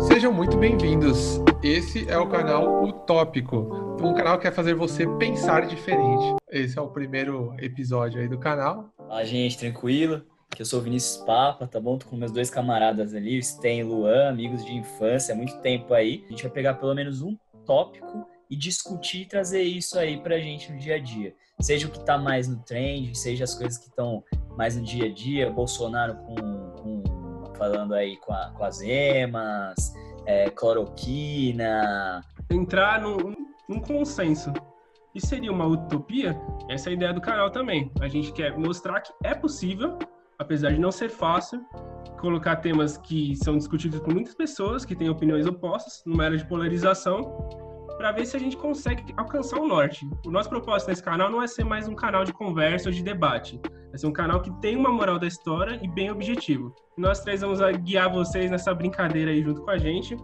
Sejam muito bem-vindos. Esse é o canal Utópico, um canal que quer fazer você pensar diferente. Esse é o primeiro episódio aí do canal. Fala, gente, tranquilo? Que eu sou o Vinícius Papa, tá bom? Tô com meus dois camaradas ali, o Sten e o Luan, amigos de infância, há muito tempo aí. A gente vai pegar pelo menos um tópico e discutir e trazer isso aí pra gente no dia a dia. Seja o que tá mais no trend, seja as coisas que estão mais no dia a dia, Bolsonaro com falando aí com, a, com as emas, é, cloroquina. Entrar num, num consenso. E seria uma utopia? Essa é a ideia do canal também. A gente quer mostrar que é possível, apesar de não ser fácil, colocar temas que são discutidos por muitas pessoas, que têm opiniões opostas, numa era de polarização, para ver se a gente consegue alcançar o norte. O nosso propósito nesse canal não é ser mais um canal de conversa ou de debate. É ser um canal que tem uma moral da história e bem objetivo. Nós três vamos guiar vocês nessa brincadeira aí junto com a gente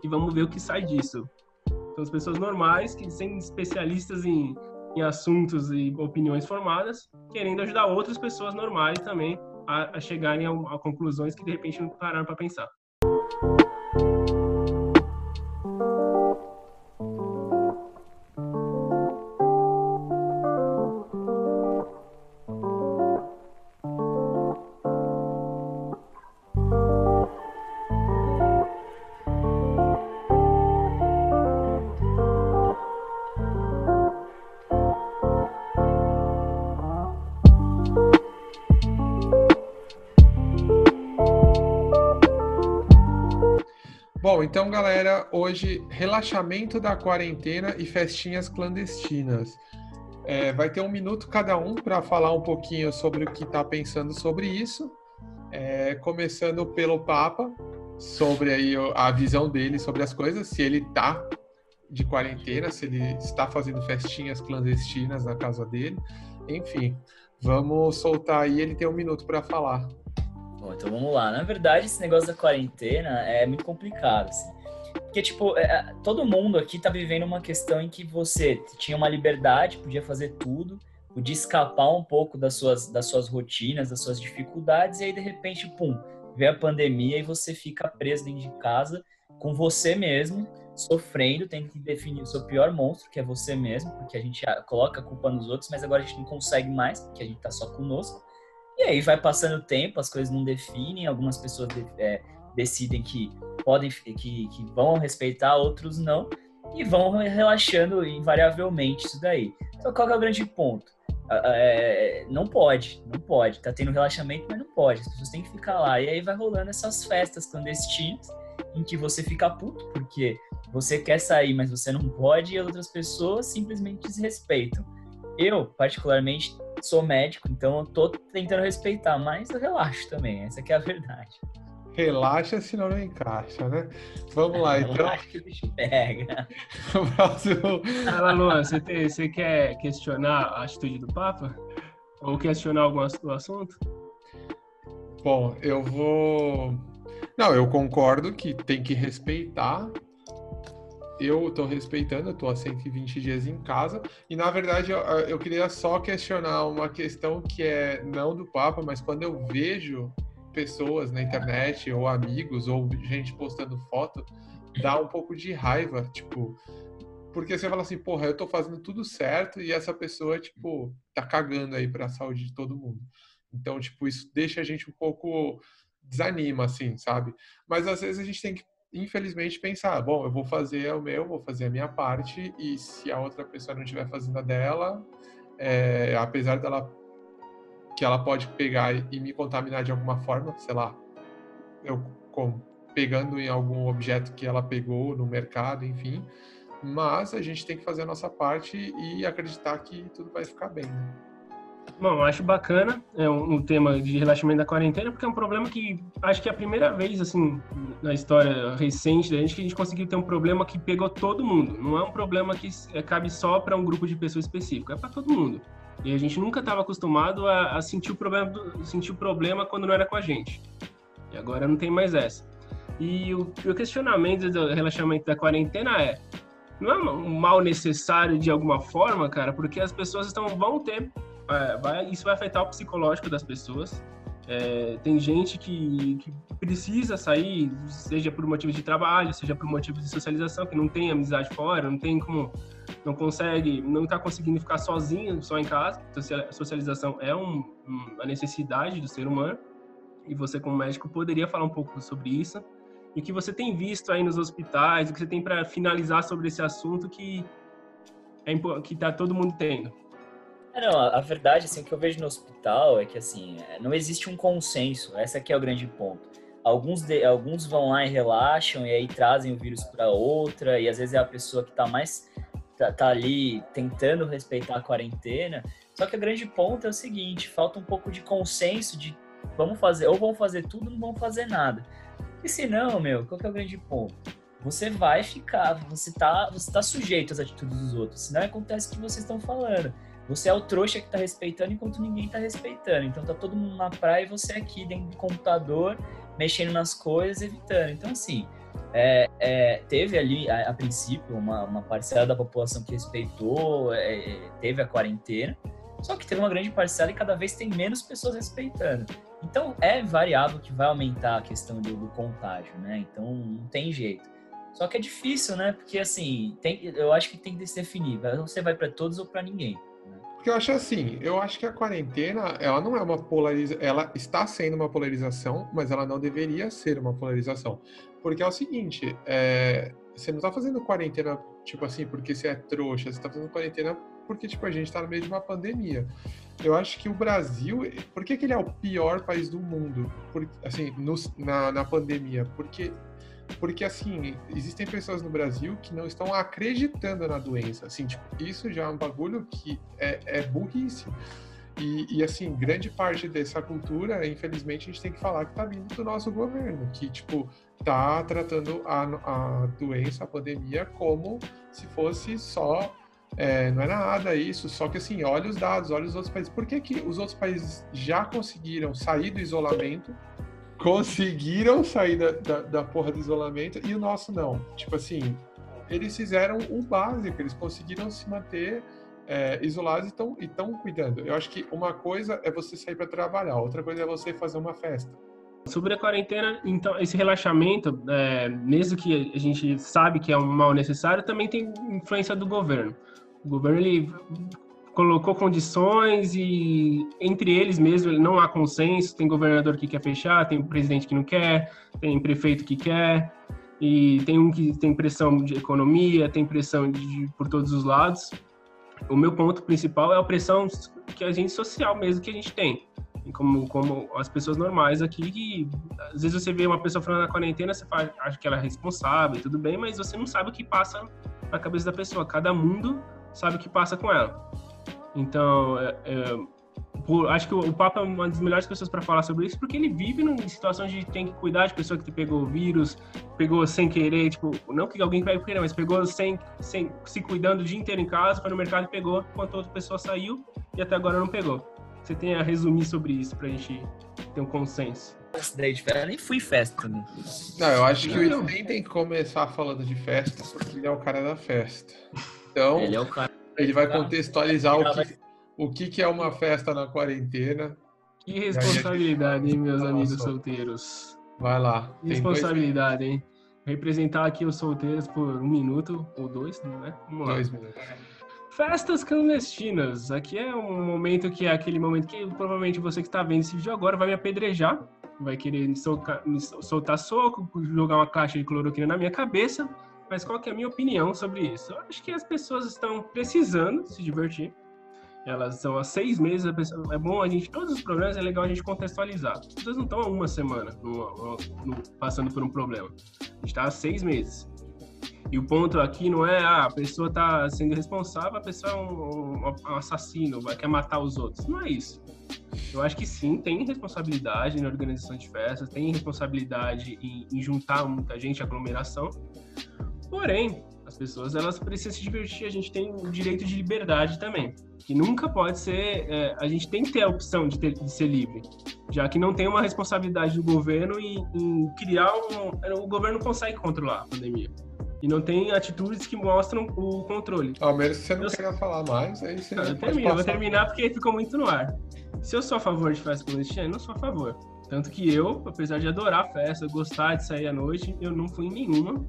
e vamos ver o que sai disso. São pessoas normais, que sem especialistas em, em assuntos e opiniões formadas, querendo ajudar outras pessoas normais também a, a chegarem a, a conclusões que de repente não pararam para pensar. Bom, então, galera, hoje relaxamento da quarentena e festinhas clandestinas. É, vai ter um minuto cada um para falar um pouquinho sobre o que está pensando sobre isso. É, começando pelo Papa, sobre aí a visão dele sobre as coisas, se ele está de quarentena, se ele está fazendo festinhas clandestinas na casa dele. Enfim, vamos soltar aí, ele tem um minuto para falar. Bom, então vamos lá. Na verdade, esse negócio da quarentena é muito complicado, assim. Porque, tipo, é, é, todo mundo aqui tá vivendo uma questão em que você tinha uma liberdade, podia fazer tudo, podia escapar um pouco das suas, das suas rotinas, das suas dificuldades, e aí, de repente, pum, vem a pandemia e você fica preso dentro de casa com você mesmo, sofrendo, tendo que definir o seu pior monstro, que é você mesmo, porque a gente coloca a culpa nos outros, mas agora a gente não consegue mais, porque a gente tá só conosco. E aí vai passando o tempo, as coisas não definem, algumas pessoas é, decidem que podem, que, que vão respeitar, outros não, e vão relaxando invariavelmente isso daí. Então qual é o grande ponto? É, não pode, não pode. Tá tendo relaxamento, mas não pode. As pessoas têm que ficar lá. E aí vai rolando essas festas clandestinas em que você fica puto porque você quer sair, mas você não pode, e outras pessoas simplesmente desrespeitam. Eu, particularmente, sou médico, então eu tô tentando respeitar, mas eu relaxo também, essa é a verdade. Relaxa, senão não encaixa, né? Vamos lá, então. Relaxa que o bicho pega. Próximo. Fala, Luan, você, tem, você quer questionar a atitude do Papa? Ou questionar algum assunto? Bom, eu vou. Não, eu concordo que tem que respeitar eu estou respeitando, estou há 120 dias em casa, e na verdade eu, eu, queria só questionar uma questão que é não do Papa, mas quando eu vejo pessoas na internet, ou amigos, ou gente postando foto, dá um pouco de raiva, tipo, porque você fala assim, porra, eu estou fazendo tudo certo e essa pessoa, tipo, tá cagando aí para a saúde de todo mundo. Então, tipo, isso deixa a gente um pouco desanima, assim, sabe? Mas às vezes a gente tem que infelizmente, pensar: bom, eu vou fazer o meu, vou fazer a minha parte, e se a outra pessoa não estiver fazendo a dela, é, apesar dela que ela pode pegar e me contaminar de alguma forma, sei lá, eu como, pegando em algum objeto que ela pegou no mercado, enfim. Mas a gente tem que fazer a nossa parte e acreditar que tudo vai ficar bem. Né? Bom, acho bacana é um, um, tema de relaxamento da quarentena, porque é um problema que acho que é a primeira vez, assim, na história recente da gente que a gente conseguiu ter um problema que pegou todo mundo. Não é um problema que é, cabe só para um grupo de pessoas específico, é para todo mundo. E a gente nunca estava acostumado a, a, sentir, o problema sentir o problema quando não era com a gente. E agora não tem mais essa. E o, o questionamento do relaxamento da quarentena é: não é um mal necessário de alguma forma, cara? Porque as pessoas estão, vão ter é, vai, isso vai afetar o psicológico das pessoas. É, tem gente que, que, precisa sair, seja por motivos de trabalho, seja por motivos de socialização, que não tem amizade fora, não tem como, não consegue, não está conseguindo ficar sozinho, só em casa. A socialização é um, uma necessidade do ser humano e você como médico poderia falar um pouco sobre isso. E o que você tem visto aí nos hospitais, o que você tem para finalizar sobre esse assunto que é que tá todo mundo tendo. É, não, a, verdade, assim, o que eu vejo no hospital é que, assim, é, não existe um consenso. Essa aqui é o grande ponto. Alguns, de, alguns vão lá e relaxam e aí trazem o vírus para outra e às vezes é a pessoa que está mais tá, tá, ali tentando respeitar a quarentena. Só que o grande ponto é o seguinte: falta um pouco de consenso de vamos fazer ou vamos fazer tudo, ou não vamos fazer nada. E se não, meu, qual que é o grande ponto? Você vai ficar, você tá, você tá sujeito às atitudes dos outros. Senão acontece o que vocês estão falando você é o trouxa que tá respeitando enquanto ninguém tá respeitando. Então tá todo mundo na praia e você aqui dentro do computador, mexendo nas coisas, evitando. Então, assim, é, é, teve ali, a, a princípio, uma, uma, parcela da população que respeitou, é, é, teve a quarentena, só que teve uma grande parcela e cada vez tem menos pessoas respeitando. Então, é variável que vai aumentar a questão do, do contágio, né? Então, não tem jeito. Só que é difícil, né? Porque, assim, tem, eu acho que tem que se definir. Você vai para todos ou para ninguém. Porque eu acho assim, eu acho que a quarentena, ela não é uma polarização, ela está sendo uma polarização, mas ela não deveria ser uma polarização. Porque é o seguinte, é, você não está fazendo quarentena, tipo assim, porque você é trouxa, você está fazendo quarentena porque, tipo, a gente está no meio de uma pandemia. Eu acho que o Brasil, por que, que ele é o pior país do mundo, por, assim, no, na, na pandemia? Porque porque, assim, existem pessoas no Brasil que não estão acreditando na doença. Assim, tipo, isso já é um bagulho que é, é burrice. E, e, assim, grande parte dessa cultura, infelizmente, a gente tem que falar que tá vindo do nosso governo, que, tipo, tá tratando a, a doença, a pandemia, como se fosse só. É, não é nada isso, só que assim, olha os dados, olha os outros países. Por que, que os outros países já conseguiram sair do isolamento conseguiram sair da, da, da, porra do isolamento e o nosso não. Tipo assim, eles fizeram o básico, eles conseguiram se manter é, isolados e estão cuidando. Eu acho que uma coisa é você sair para trabalhar, outra coisa é você fazer uma festa. Sobre a quarentena, então, esse relaxamento, é, mesmo que a gente sabe que é um mal necessário, também tem influência do governo. O governo ele colocou condições e entre eles mesmo não há consenso. Tem governador que quer fechar, tem presidente que não quer, tem prefeito que quer e tem um que tem pressão de economia, tem pressão de, por todos os lados. O meu ponto principal é a pressão que a gente social mesmo que a gente tem. Como, como as pessoas normais aqui, que às vezes você vê uma pessoa falando na quarentena, você fala, acha que ela é responsável, tudo bem, mas você não sabe o que passa na cabeça da pessoa. Cada mundo sabe o que passa com ela. Então, é, é, por, acho que o, o Papa é uma das melhores pessoas para falar sobre isso, porque ele vive em situações de tem que cuidar de pessoa que pegou o vírus, pegou sem querer, tipo, não que alguém pegou querer, mas pegou sem, sem se cuidando o dia inteiro em casa, foi no mercado e pegou, enquanto outra pessoa saiu e até agora não pegou. Você tem a resumir sobre isso pra gente ter um consenso. Daí de festa, nem fui festa. Né? Não, eu acho que o nem tem que começar falando de festa, porque ele é o cara da festa. Então, ele é o cara ele vai contextualizar o que, o que, que é uma festa na quarentena. Que responsabilidade, hein, meus amigos solteiros. Vai lá. Que responsabilidade, hein? Representar aqui os solteiros por um minuto ou dois, não é? Vamos lá. Dois minutos. Festas clandestinas. Aqui é um momento que é aquele momento que provavelmente você que está vendo esse vídeo agora vai me apedrejar, vai querer me, soltar, me soltar soco, jogar uma caixa de cloroquina na minha cabeça mas qual que é a minha opinião sobre isso? Eu acho que as pessoas estão precisando se divertir. Elas são há seis meses, é bom a gente, todos os problemas é legal a gente contextualizar. As pessoas não estão há uma semana no, no, passando por um problema. A gente está há seis meses. E o ponto aqui não é ah, a pessoa está sendo responsável, a pessoa é um, um, um assassino, vai quer matar os outros. Não é isso. Eu acho que sim, tem responsabilidade na organização de festas, tem responsabilidade em, em juntar muita gente, aglomeração. Porém, as pessoas elas precisam se divertir, a gente tem o direito de liberdade também, que nunca pode ser, é, a gente tem que ter a opção de, ter, de, ser livre, já que não tem uma responsabilidade do governo em, em criar um, o governo consegue controlar a pandemia e não tem atitudes que mostram o controle. Ao menos que você não eu... queira falar mais, aí você não, eu termino, vou terminar porque ficou muito no ar. Se eu sou a favor de festa clandestina, eu não sou a favor. Tanto que eu, apesar de adorar a festa, gostar de sair à noite, eu não fui em nenhuma.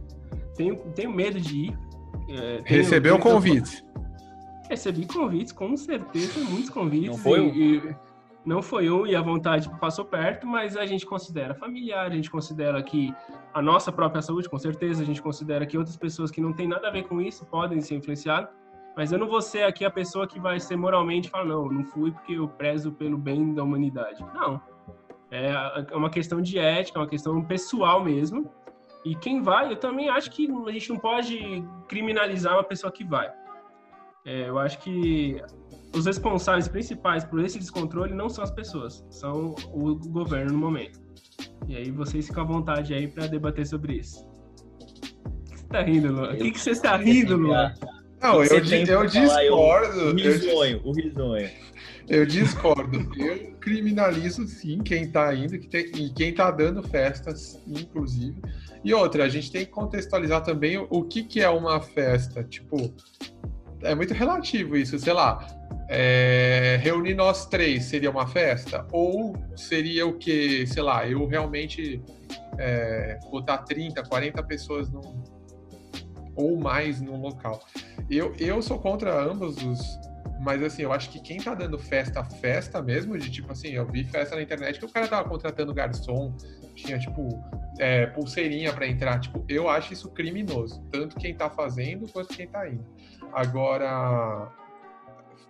Tenho, tenho medo de ir. É, Recebeu tenho, convites? Recebi convites, com certeza, muitos convites. Não foi um? E, não foi um e a vontade passou perto, mas a gente considera familiar, a gente considera que a nossa própria saúde, com certeza, a gente considera que outras pessoas que não têm nada a ver com isso podem ser influenciadas. Mas eu não vou ser aqui a pessoa que vai ser moralmente falar, não, não fui porque eu prezo pelo bem da humanidade. Não. É, é uma questão de ética, é uma questão pessoal mesmo. E quem vai, eu também acho que a gente não pode criminalizar uma pessoa que vai. É, eu acho que os responsáveis principais por esse descontrole não são as pessoas, são o governo no momento. E aí vocês ficam à vontade aí para debater sobre isso. O que você tá rindo, Luan? O que, que você está rindo, Luan? Não, eu, eu discordo. O risonho, o risonho. Eu discordo. Eu criminalizo sim quem está indo e quem está dando festas, inclusive. E outra, a gente tem que contextualizar também o que, que é uma festa. Tipo, é muito relativo isso, sei lá. É, reunir nós três seria uma festa? Ou seria o que, sei lá, eu realmente é, botar 30, 40 pessoas num, ou mais num local? Eu, eu sou contra ambos os, mas assim, eu acho que quem tá dando festa, festa mesmo, de tipo assim, eu vi festa na internet que o cara tava contratando garçom, tinha tipo é, pulseirinha para entrar. Tipo, eu acho isso criminoso. Tanto quem tá fazendo quanto quem tá indo. Agora,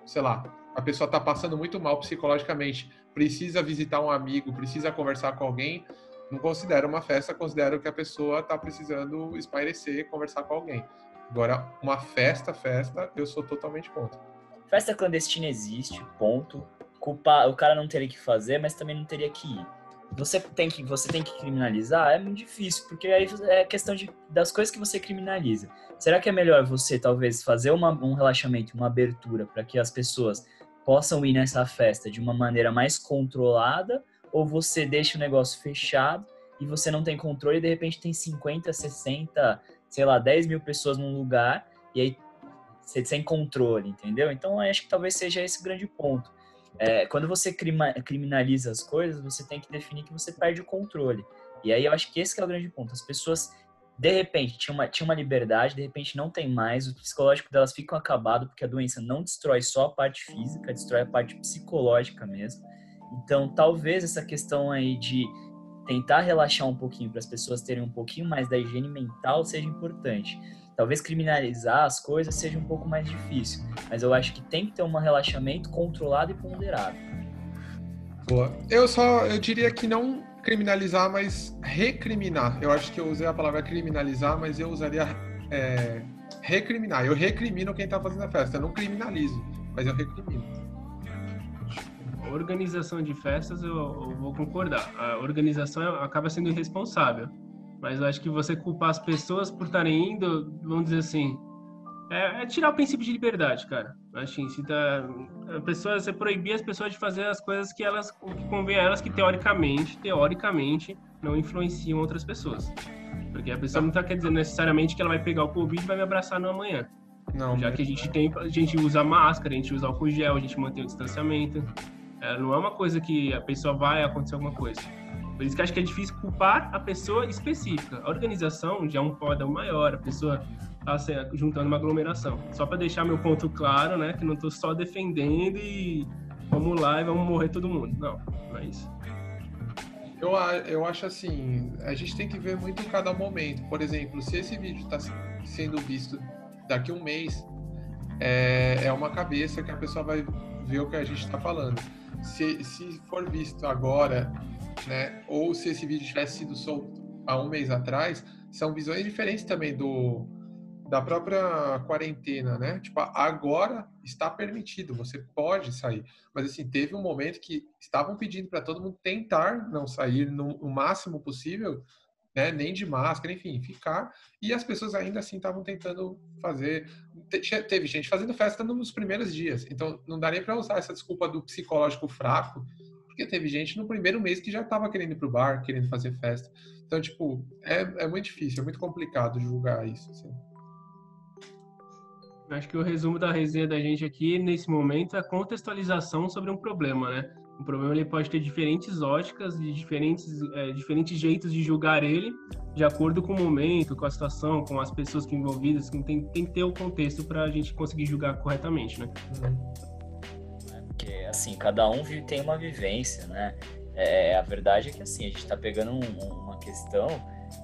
sei lá, a pessoa tá passando muito mal psicologicamente, precisa visitar um amigo, precisa conversar com alguém. Não considero uma festa, considero que a pessoa tá precisando espairecer, conversar com alguém. Agora, uma festa, festa, eu sou totalmente contra. Festa clandestina existe, ponto. Culpa, o cara não teria que fazer, mas também não teria que ir. Você tem que, você tem que criminalizar? É muito difícil, porque aí é questão de, das coisas que você criminaliza. Será que é melhor você, talvez, fazer uma, um relaxamento, uma abertura para que as pessoas possam ir nessa festa de uma maneira mais controlada? Ou você deixa o negócio fechado e você não tem controle e de repente tem 50, 60, sei lá, 10 mil pessoas num lugar e aí sem controle, entendeu? Então, acho que talvez seja esse o grande ponto. É, quando você criminaliza as coisas, você tem que definir que você perde o controle. E aí eu acho que esse que é o grande ponto. As pessoas, de repente, tinham uma, tinham uma liberdade, de repente não tem mais, o psicológico delas fica acabado, porque a doença não destrói só a parte física, destrói a parte psicológica mesmo. Então, talvez essa questão aí de tentar relaxar um pouquinho para as pessoas terem um pouquinho mais da higiene mental seja importante talvez criminalizar as coisas seja um pouco mais difícil, mas eu acho que tem que ter um relaxamento controlado e ponderado. Boa. Eu só eu diria que não criminalizar, mas recriminar. Eu acho que eu usei a palavra criminalizar, mas eu usaria é, recriminar. Eu recrimino quem está fazendo a festa, eu não criminalizo, mas eu recrimino. organização de festas, eu, eu vou concordar. A organização acaba sendo irresponsável mas eu acho que você culpar as pessoas por estarem indo, vamos dizer assim, é, é, tirar o princípio de liberdade, cara. Acho que se tá, a pessoa, você proibir as pessoas de fazer as coisas que elas, que convém a elas, que teoricamente, teoricamente, não influenciam outras pessoas. Porque a pessoa não está quer dizer necessariamente que ela vai pegar o Covid e vai me abraçar no amanhã. Não, já que a gente tem, a gente usa máscara, a gente usa álcool gel, a gente mantém o distanciamento. É, não é uma coisa que a pessoa vai acontecer alguma coisa. Por isso que acho que é difícil culpar a pessoa específica. A organização já é um podão maior, a pessoa está juntando uma aglomeração. Só para deixar meu ponto claro, né? Que não estou só defendendo e vamos lá e vamos morrer todo mundo. Não, não é isso. Eu, eu acho assim, a gente tem que ver muito em cada momento. Por exemplo, se esse vídeo está sendo visto daqui a um mês, é, é uma cabeça que a pessoa vai ver o que a gente está falando. Se, se for visto agora né? Ou se esse vídeo tivesse sido solto há um mês atrás, são visões diferentes também do da própria quarentena, né? Tipo, agora está permitido, você pode sair. Mas assim, teve um momento que estavam pedindo para todo mundo tentar não sair no, no, máximo possível, né? Nem de máscara, enfim, ficar. E as pessoas ainda assim estavam tentando fazer. Teve gente fazendo festa nos primeiros dias. Então, não daria para usar essa desculpa do psicológico fraco porque teve gente no primeiro mês que já estava querendo ir pro bar, querendo fazer festa. Então, tipo, é, é muito difícil, é muito complicado julgar isso. Assim. Acho que o resumo da resenha da gente aqui, nesse momento, é a contextualização sobre um problema, né? O problema ele pode ter diferentes óticas e diferentes, é, diferentes jeitos de julgar ele, de acordo com o momento, com a situação, com as pessoas que envolvidas. Que tem, tem que ter o contexto para a gente conseguir julgar corretamente, né? É porque, assim, cada um tem uma vivência, né? É, a verdade é que, assim, a gente está pegando um, uma questão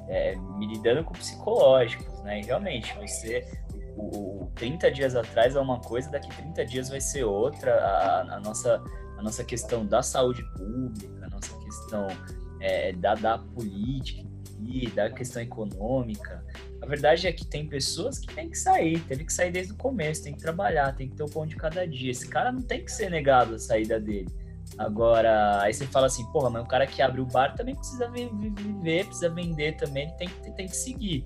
é, me lidando com psicológicos, né? E realmente, você o, o 30 dias atrás é uma coisa, daqui 30 dias vai ser outra. A, a nossa, a nossa questão da saúde pública, a nossa questão é, da, da política e da questão econômica. A verdade é que tem pessoas que têm que sair, teve que sair desde o começo, tem que trabalhar, tem que ter o pão de cada dia. Esse cara não tem que ser negado a saída dele. Agora, aí você fala assim, porra, mas o cara que abre o bar também precisa viver, precisa vender também, ele tem que, tem que seguir.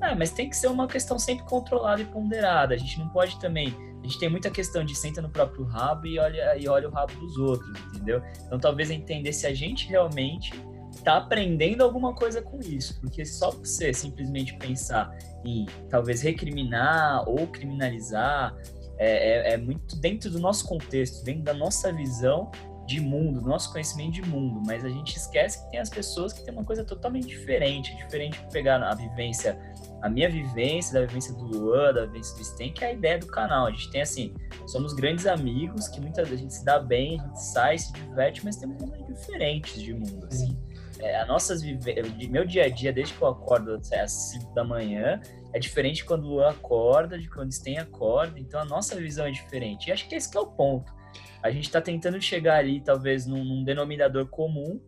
Ah, mas tem que ser uma questão sempre controlada e ponderada. A gente não pode também. A gente tem muita questão de senta no próprio rabo e olha, e olha o rabo dos outros, entendeu? Então talvez entender se a gente realmente está aprendendo alguma coisa com isso. Porque só você simplesmente pensar em talvez recriminar ou criminalizar é, é, é muito dentro do nosso contexto, dentro da nossa visão de mundo, do nosso conhecimento de mundo, mas a gente esquece que tem as pessoas que têm uma coisa totalmente diferente, diferente de pegar a vivência, a minha vivência, da vivência do Luan, da vivência do Sten, que é a ideia do canal. A gente tem assim, somos grandes amigos, que muitas vezes a gente se dá bem, a gente sai, se diverte, mas temos mundos diferentes de mundo, assim. É, a nossas meu dia a dia, desde que eu acordo às 5 da manhã, é diferente quando o Luan acorda, de quando o Sten acorda, então a nossa visão é diferente. E acho que esse que é o ponto a gente está tentando chegar ali, talvez, num, num, denominador comum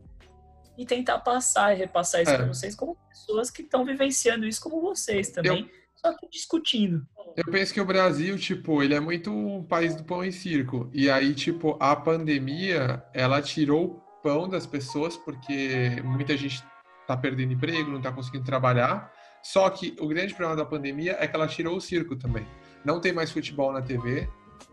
e tentar passar e repassar isso é. para vocês como pessoas que estão vivenciando isso como vocês também, eu, só que discutindo. Eu penso que o Brasil, tipo, ele é muito um país do pão e circo. E aí, tipo, a pandemia, ela tirou o pão das pessoas, porque muita gente está perdendo emprego, não está conseguindo trabalhar. Só que o grande problema da pandemia é que ela tirou o circo também. Não tem mais futebol na TV,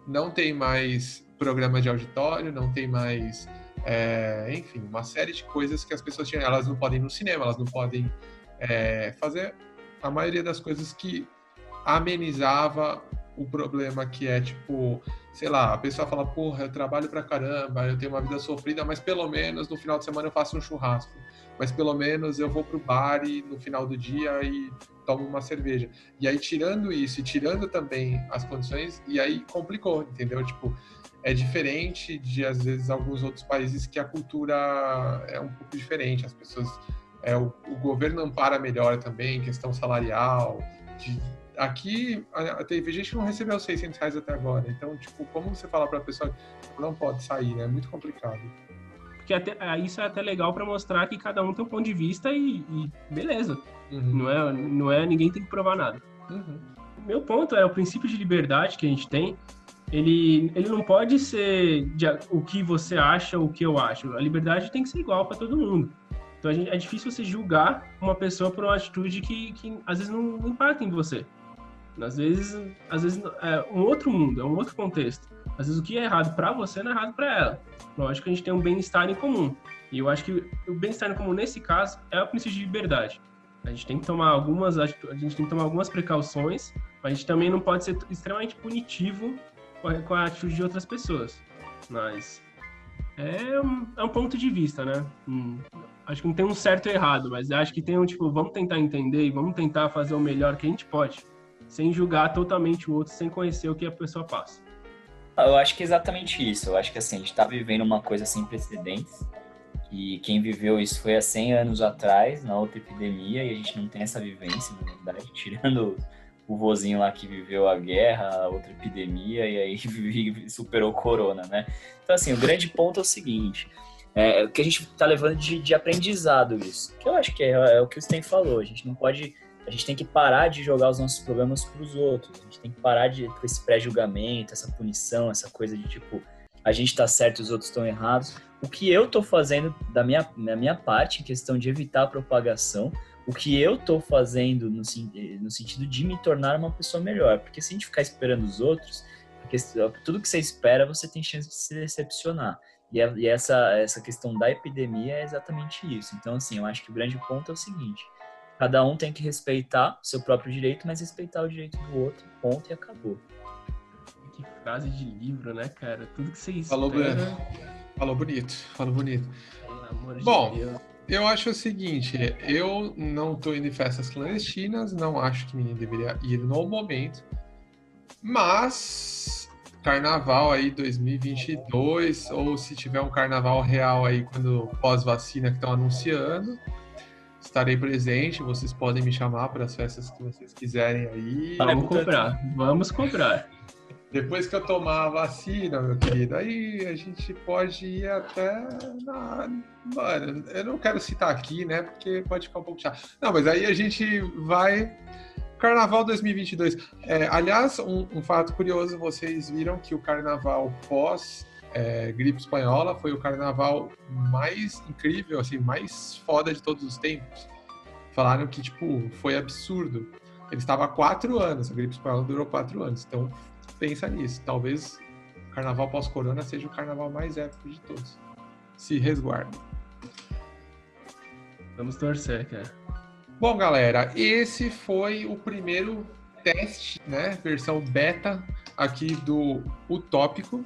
não tem mais programa de auditório, não tem mais, é, enfim, uma série de coisas que as pessoas tinham. Elas não podem ir no cinema, elas não podem é, fazer a maioria das coisas que amenizava o problema que é tipo, sei lá, a pessoa fala, porra, eu trabalho pra caramba, eu tenho uma vida sofrida, mas pelo menos no final de semana eu faço um churrasco. Mas pelo menos eu vou pro bar e no final do dia e tomo uma cerveja. E aí, tirando isso e tirando também as condições, e aí complicou, entendeu? Tipo, é diferente de, às vezes, alguns outros países que a cultura é um pouco diferente. As pessoas. É, o, o governo ampara melhor também, questão salarial. De, aqui, teve gente que não recebeu 600 reais até agora. Então, tipo, como você fala para a pessoa que não pode sair, né? É muito complicado. Porque até, é, isso é até legal para mostrar que cada um tem um ponto de vista e, e beleza. Uhum. Não, é, não é ninguém tem que provar nada. Uhum. Meu ponto é o princípio de liberdade que a gente tem ele, ele não pode ser de, o que você acha, o que eu acho. A liberdade tem que ser igual para todo mundo. Então gente, é difícil você julgar uma pessoa por uma atitude que, que às vezes não impacta em você. Às vezes, às vezes é um outro mundo, é um outro contexto. Às vezes o que é errado para você não é errado para ela. Lógico que a gente tem um bem-estar em comum. E eu acho que o bem-estar em comum nesse caso é o princípio de liberdade. A gente tem que tomar algumas a gente tem que tomar algumas precauções, mas a gente também não pode ser extremamente punitivo com a atitude de outras pessoas. Mas é um, é um ponto de vista, né? Hum, acho que não tem um certo e errado, mas acho que tem um tipo, vamos tentar entender e vamos tentar fazer o melhor que a gente pode, sem julgar totalmente o outro, sem conhecer o que a pessoa passa. Eu acho que é exatamente isso. Eu acho que assim, a gente está vivendo uma coisa sem precedentes. E quem viveu isso foi há 100 anos atrás, na outra epidemia, e a gente não tem essa vivência, na verdade, tirando o vozinho lá que viveu a guerra, a outra epidemia e aí superou o corona, né? Então, assim, o grande ponto é o seguinte, é, o que a gente está levando de, de, aprendizado isso, que eu acho que é, é, o que o Sten falou, a gente não pode, a gente tem que parar de jogar os nossos problemas para os outros, a gente tem que parar de, com esse pré-julgamento, essa punição, essa coisa de tipo, a gente está certo e os outros estão errados. O que eu estou fazendo da minha, da minha parte, em questão de evitar a propagação, o que eu estou fazendo no, no, sentido de me tornar uma pessoa melhor. Porque se a gente ficar esperando os outros, tudo que você espera, você tem chance de se decepcionar. E, a, e essa, essa questão da epidemia é exatamente isso. Então, assim, eu acho que o grande ponto é o seguinte: cada um tem que respeitar o seu próprio direito, mas respeitar o direito do outro, ponto, e acabou. Que frase de livro, né, cara? Tudo que você espera... Falou, Breno. Falou bonito, falou bonito. De Bom, Deus. Eu acho o seguinte, eu não tô indo em festas clandestinas, não acho que ninguém deveria ir no momento, mas carnaval aí 2022, ou se tiver um carnaval real aí quando pós-vacina que estão anunciando, estarei presente, vocês podem me chamar para as festas que vocês quiserem aí. Vamos cobrar, vamos cobrar. Depois que eu tomar a vacina, meu querido, aí a gente pode ir até na. Mano, eu não quero citar aqui, né? Porque pode ficar um pouco chato. Não, mas aí a gente vai. Carnaval 2022. É, aliás, um, um fato curioso: vocês viram que o carnaval pós é, gripe espanhola foi o carnaval mais incrível, assim, mais foda de todos os tempos. Falaram que, tipo, foi absurdo. Ele estava há quatro anos, a gripe espanhola durou quatro anos. Então, pensa nisso. Talvez o carnaval pós-corona seja o carnaval mais épico de todos. Se resguarda. Vamos torcer, cara. Bom, galera, esse foi o primeiro teste, né? Versão beta aqui do Utópico.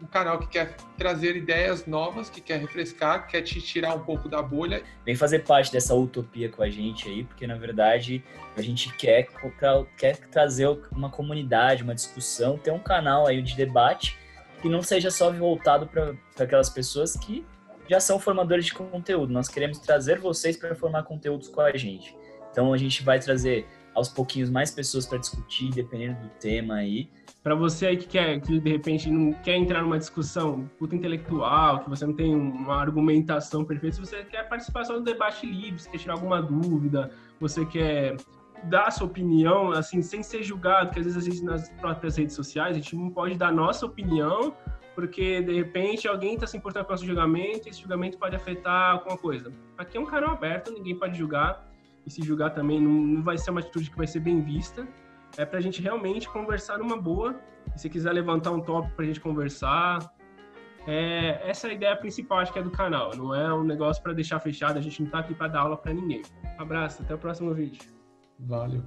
Um canal que quer trazer ideias novas, que quer refrescar, quer te tirar um pouco da bolha. Vem fazer parte dessa utopia com a gente aí, porque na verdade a gente quer, quer trazer uma comunidade, uma discussão, ter um canal aí de debate que não seja só voltado para aquelas pessoas que já são formadores de conteúdo. Nós queremos trazer vocês para formar conteúdos com a gente. Então a gente vai trazer aos pouquinhos mais pessoas para discutir, dependendo do tema aí. Para você aí que quer, que de repente não quer entrar numa discussão puta intelectual, que você não tem uma argumentação perfeita, se você quer participar só do debate livre, se quer tirar alguma dúvida, você quer dar sua opinião, assim, sem ser julgado, que às vezes a gente nas próprias redes sociais, a gente não pode dar nossa opinião, porque de repente alguém está se importando com o nosso julgamento e esse julgamento pode afetar alguma coisa. Aqui é um canal aberto, ninguém pode julgar, e se julgar também não, não vai ser uma atitude que vai ser bem vista. É para a gente realmente conversar numa boa. E se quiser levantar um tópico para a gente conversar, é, essa é a ideia principal, acho que é do canal. Não é um negócio para deixar fechado. A gente não está aqui para dar aula para ninguém. Abraço, até o próximo vídeo. Valeu.